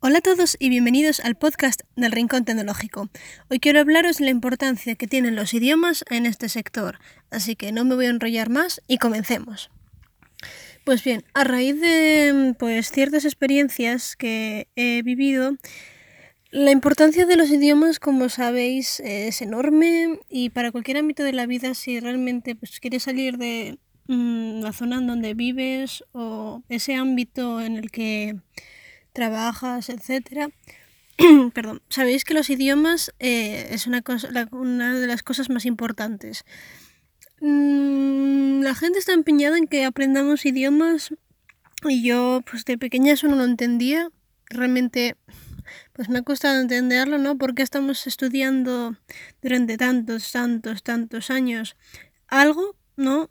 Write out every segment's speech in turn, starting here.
Hola a todos y bienvenidos al podcast del Rincón Tecnológico. Hoy quiero hablaros de la importancia que tienen los idiomas en este sector, así que no me voy a enrollar más y comencemos. Pues bien, a raíz de pues, ciertas experiencias que he vivido, la importancia de los idiomas, como sabéis, es enorme y para cualquier ámbito de la vida, si realmente pues, quieres salir de mm, la zona en donde vives o ese ámbito en el que trabajas, etcétera. Perdón, sabéis que los idiomas eh, es una, cosa, una de las cosas más importantes. Mm, la gente está empeñada en que aprendamos idiomas y yo pues de pequeña eso no lo entendía. Realmente pues me ha costado entenderlo, ¿no? Porque estamos estudiando durante tantos, tantos, tantos años algo, ¿no?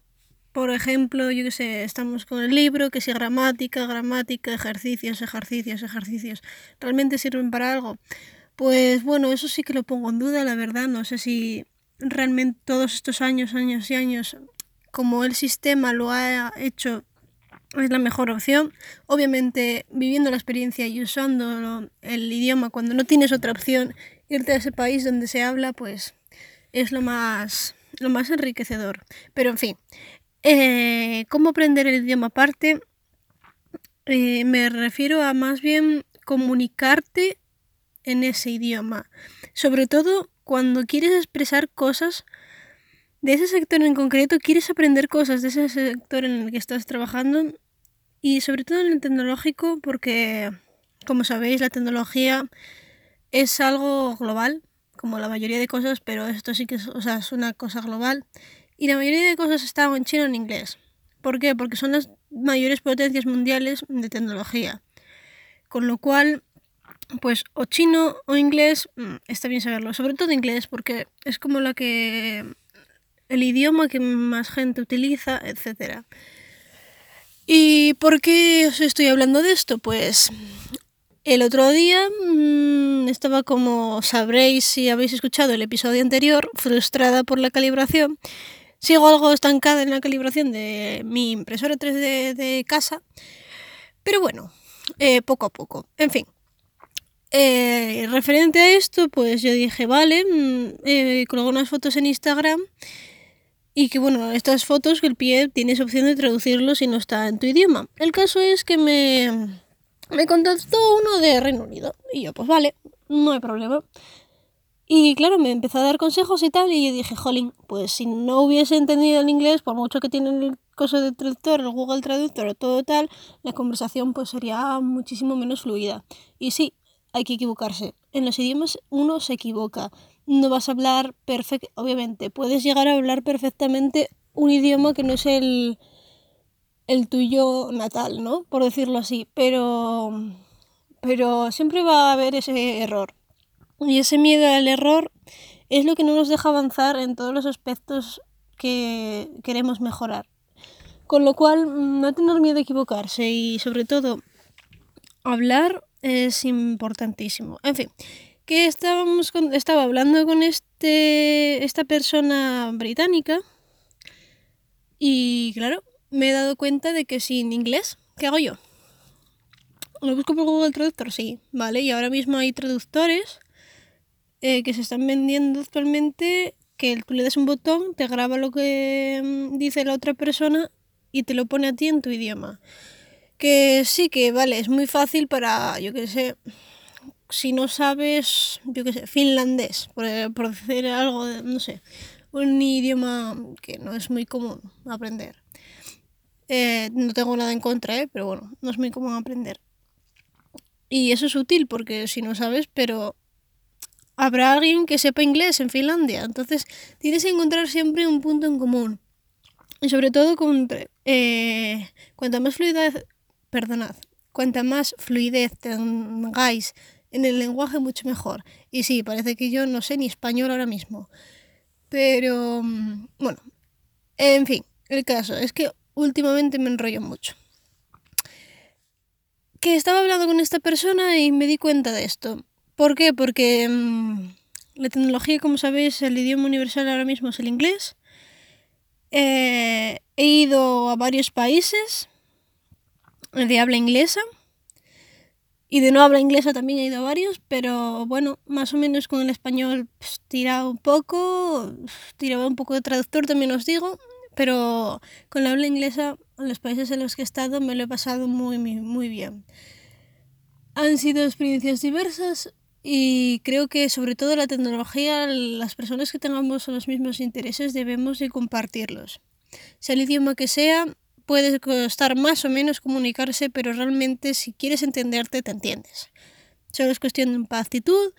Por ejemplo, yo qué sé, estamos con el libro, que si gramática, gramática, ejercicios, ejercicios, ejercicios, ¿realmente sirven para algo? Pues bueno, eso sí que lo pongo en duda, la verdad. No sé si realmente todos estos años, años y años, como el sistema lo ha hecho, es la mejor opción. Obviamente, viviendo la experiencia y usando el idioma cuando no tienes otra opción, irte a ese país donde se habla, pues es lo más, lo más enriquecedor. Pero en fin, eh, ¿Cómo aprender el idioma aparte? Eh, me refiero a más bien comunicarte en ese idioma. Sobre todo cuando quieres expresar cosas de ese sector en concreto, quieres aprender cosas de ese sector en el que estás trabajando y sobre todo en el tecnológico porque, como sabéis, la tecnología es algo global, como la mayoría de cosas, pero esto sí que es, es una cosa global y la mayoría de cosas están en chino o en inglés. ¿Por qué? Porque son las mayores potencias mundiales de tecnología. Con lo cual, pues o chino o inglés, mm, está bien saberlo. Sobre todo inglés, porque es como la que. el idioma que más gente utiliza, etc. ¿Y por qué os estoy hablando de esto? Pues el otro día mmm, estaba como sabréis si habéis escuchado el episodio anterior, frustrada por la calibración Sigo algo estancada en la calibración de mi impresora 3D de casa, pero bueno, eh, poco a poco. En fin, eh, referente a esto, pues yo dije, vale, mm, eh, colgo unas fotos en Instagram y que bueno, estas fotos que el pie tienes opción de traducirlo si no está en tu idioma. El caso es que me, me contactó uno de Reino Unido y yo, pues vale, no hay problema. Y claro, me empezó a dar consejos y tal, y yo dije, jolín, pues si no hubiese entendido el inglés, por mucho que tiene el coso de traductor, el Google Traductor o todo tal, la conversación pues sería muchísimo menos fluida. Y sí, hay que equivocarse. En los idiomas uno se equivoca. No vas a hablar perfecto, obviamente, puedes llegar a hablar perfectamente un idioma que no es el, el tuyo natal, ¿no? Por decirlo así, pero, pero siempre va a haber ese error. Y ese miedo al error es lo que no nos deja avanzar en todos los aspectos que queremos mejorar. Con lo cual, mm, no tener miedo a equivocarse y sobre todo hablar es importantísimo. En fin, que estábamos estaba hablando con este, esta persona británica y claro, me he dado cuenta de que sin inglés, ¿qué hago yo? ¿Lo busco por Google Traductor? Sí, vale, y ahora mismo hay traductores eh, que se están vendiendo actualmente que tú le das un botón, te graba lo que mm, dice la otra persona y te lo pone a ti en tu idioma. Que sí, que vale, es muy fácil para, yo qué sé, si no sabes, yo qué sé, finlandés, por, por decir algo, no sé, un idioma que no es muy común aprender. Eh, no tengo nada en contra, ¿eh? pero bueno, no es muy común aprender. Y eso es útil porque si no sabes, pero habrá alguien que sepa inglés en Finlandia. Entonces tienes que encontrar siempre un punto en común. Y sobre todo, con, eh, cuanta más fluidez, perdonad, cuanta más fluidez tengáis en el lenguaje, mucho mejor. Y sí, parece que yo no sé ni español ahora mismo. Pero, mm, bueno, en fin, el caso es que últimamente me enrollo mucho. Que estaba hablando con esta persona y me di cuenta de esto. ¿Por qué? Porque mm, la tecnología, como sabéis, el idioma universal ahora mismo es el inglés. Eh, he ido a varios países de habla inglesa Y de no habla inglesa también he ido a varios, pero bueno, más o menos con el español pues, tiraba un poco, tiraba un poco de traductor también os digo, pero con la habla inglesa en los países en los que he estado me lo he pasado muy, muy, muy bien. Han sido experiencias diversas y creo que sobre todo la tecnología, las personas que tengamos los mismos intereses debemos de compartirlos. Sea el idioma que sea, puede costar más o menos comunicarse, pero realmente si quieres entenderte, te entiendes. Solo es cuestión de actitud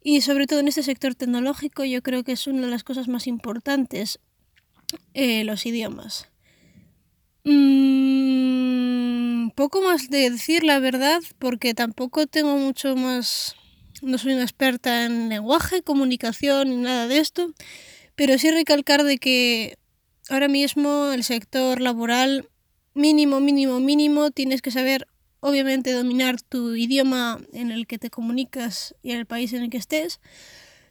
y sobre todo en este sector tecnológico yo creo que es una de las cosas más importantes, eh, los idiomas. Mm, poco más de decir la verdad, porque tampoco tengo mucho más... No soy una experta en lenguaje, comunicación ni nada de esto, pero sí recalcar de que ahora mismo el sector laboral mínimo, mínimo, mínimo, tienes que saber obviamente dominar tu idioma en el que te comunicas y en el país en el que estés.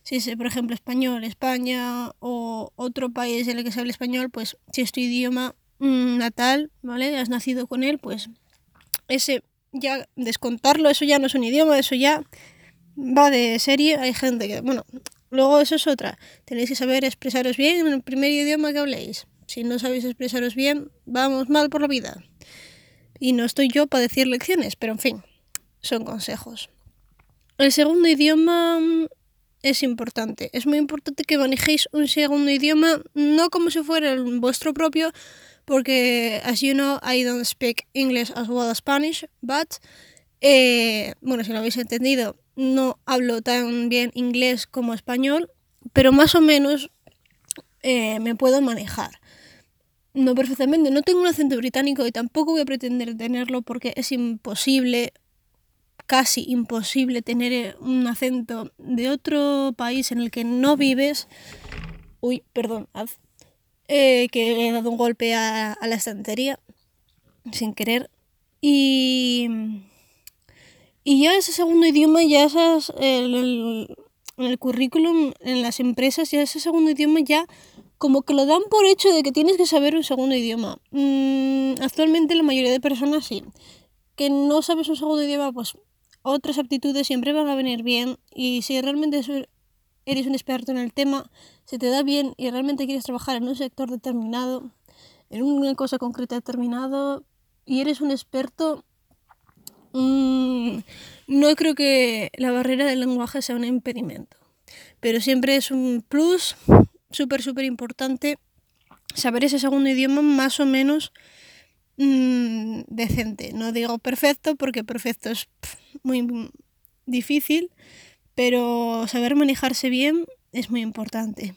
Si es, por ejemplo, español, España o otro país en el que se habla español, pues si es tu idioma mm, natal, ¿vale? Has nacido con él, pues ese ya descontarlo, eso ya no es un idioma, eso ya va de serie. Hay gente que, bueno, Luego eso es otra. Tenéis que saber expresaros bien en el primer idioma que habléis. Si no sabéis expresaros bien, vamos mal por la vida. Y no estoy yo para decir lecciones, pero en fin, son consejos. El segundo idioma mm, es importante. Es muy importante que manejéis un segundo idioma, no como si fuera el vuestro propio, porque, as you know, I don't speak English as well as Spanish, but, eh, bueno, si lo habéis entendido, no hablo tan bien inglés como español, pero más o menos eh, me puedo manejar. No perfectamente, no tengo un acento británico y tampoco voy a pretender tenerlo porque es imposible, casi imposible tener eh, un acento de otro país en el que no vives. Uy, perdón, eh, que he dado un golpe a, a la estantería sin querer. Y y ya ese segundo idioma, ya esas, el, en el currículum, en las empresas, ya ese segundo idioma ya como que lo dan por hecho de que tienes que saber un segundo idioma. Mm, actualmente la mayoría de personas sí. Que no sabes un segundo idioma, pues otras aptitudes siempre van a venir bien. Y si realmente eres un experto en el tema, se te da bien y realmente quieres trabajar en un sector determinado, en una cosa concreta determinado, y eres un experto, Mm, no creo que la barrera del lenguaje sea un impedimento, pero siempre es un plus súper, súper importante saber ese segundo idioma más o menos mm, decente. No digo perfecto porque perfecto es muy difícil, pero saber manejarse bien es muy importante.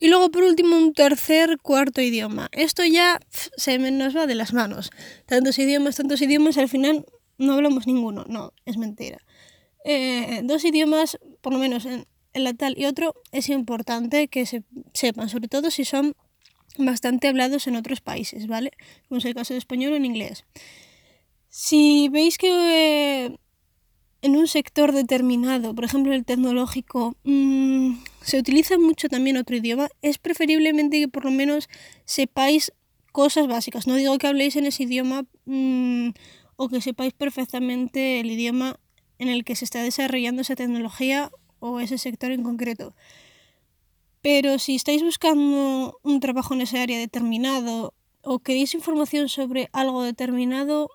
Y luego por último un tercer, cuarto idioma. Esto ya se nos va de las manos. Tantos idiomas, tantos idiomas, al final no hablamos ninguno. No, es mentira. Eh, dos idiomas, por lo menos en, la tal y otro, es importante que se sepan, sobre todo si son bastante hablados en otros países, ¿vale? Como es el caso de español o en inglés. Si veis que en un sector determinado, por ejemplo el tecnológico, mmm, se utiliza mucho también otro idioma, es preferiblemente que por lo menos sepáis cosas básicas. No digo que habléis en ese idioma mmm, o que sepáis perfectamente el idioma en el que se está desarrollando esa tecnología o ese sector en concreto. Pero si estáis buscando un trabajo en esa área determinado o queréis información sobre algo determinado,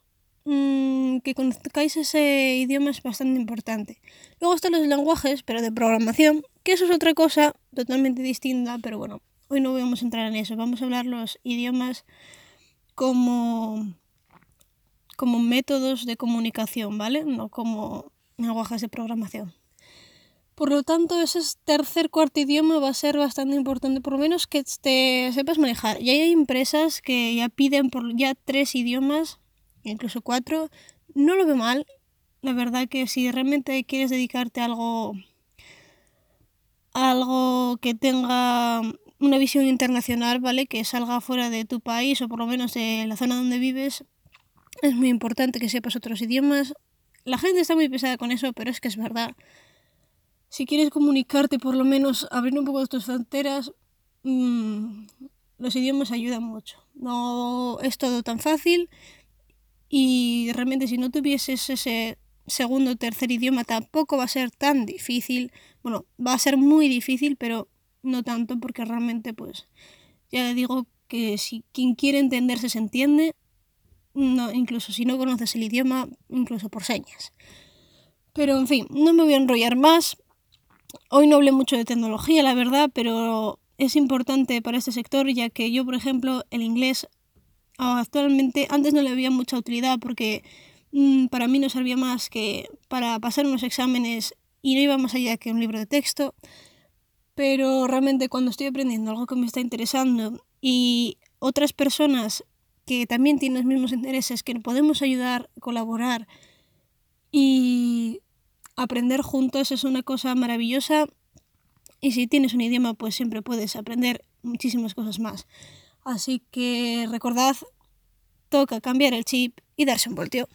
mmm, que conozcáis ese idioma es bastante importante. Luego están los lenguajes, pero de programación, que eso es otra cosa totalmente distinta, pero bueno, hoy no vamos a entrar en eso. Vamos a hablar los idiomas como, como métodos de comunicación, ¿vale? No como lenguajes de programación. Por lo tanto, ese tercer, cuarto idioma va a ser bastante importante, por lo menos que te sepas manejar. Y hay empresas que ya piden por ya tres idiomas incluso cuatro, no lo veo mal. La verdad que si realmente quieres dedicarte a algo, algo que tenga una visión internacional, ¿vale? Que salga fuera de tu país o por lo menos de la zona donde vives, es muy importante que sepas otros idiomas. La gente está muy pesada con eso, pero es que es verdad. Si quieres comunicarte, por lo menos abrir un poco tus fronteras, mmm, los idiomas ayudan mucho. No es todo tan fácil y realmente si no tuvieses ese segundo o tercer idioma tampoco va a ser tan difícil. Bueno, va a ser muy difícil, pero no tanto porque realmente pues ya le digo que si quien quiere entenderse se entiende, no, incluso si no conoces el idioma, incluso por señas. Pero en fin, no me voy a enrollar más. Hoy no hablé mucho de tecnología, la verdad, pero es importante para este sector ya que yo, por ejemplo, el inglés actualmente antes no le había mucha utilidad porque para mí no servía más que para pasar unos exámenes y no iba más allá que un libro de texto. Pero realmente cuando estoy aprendiendo algo que me está interesando y otras personas que también tienen los mismos intereses, que podemos ayudar, colaborar y aprender juntos es una cosa maravillosa. Y si tienes un idioma, pues siempre puedes aprender muchísimas cosas más. Así que recordad, toca cambiar el chip y darse un volteo.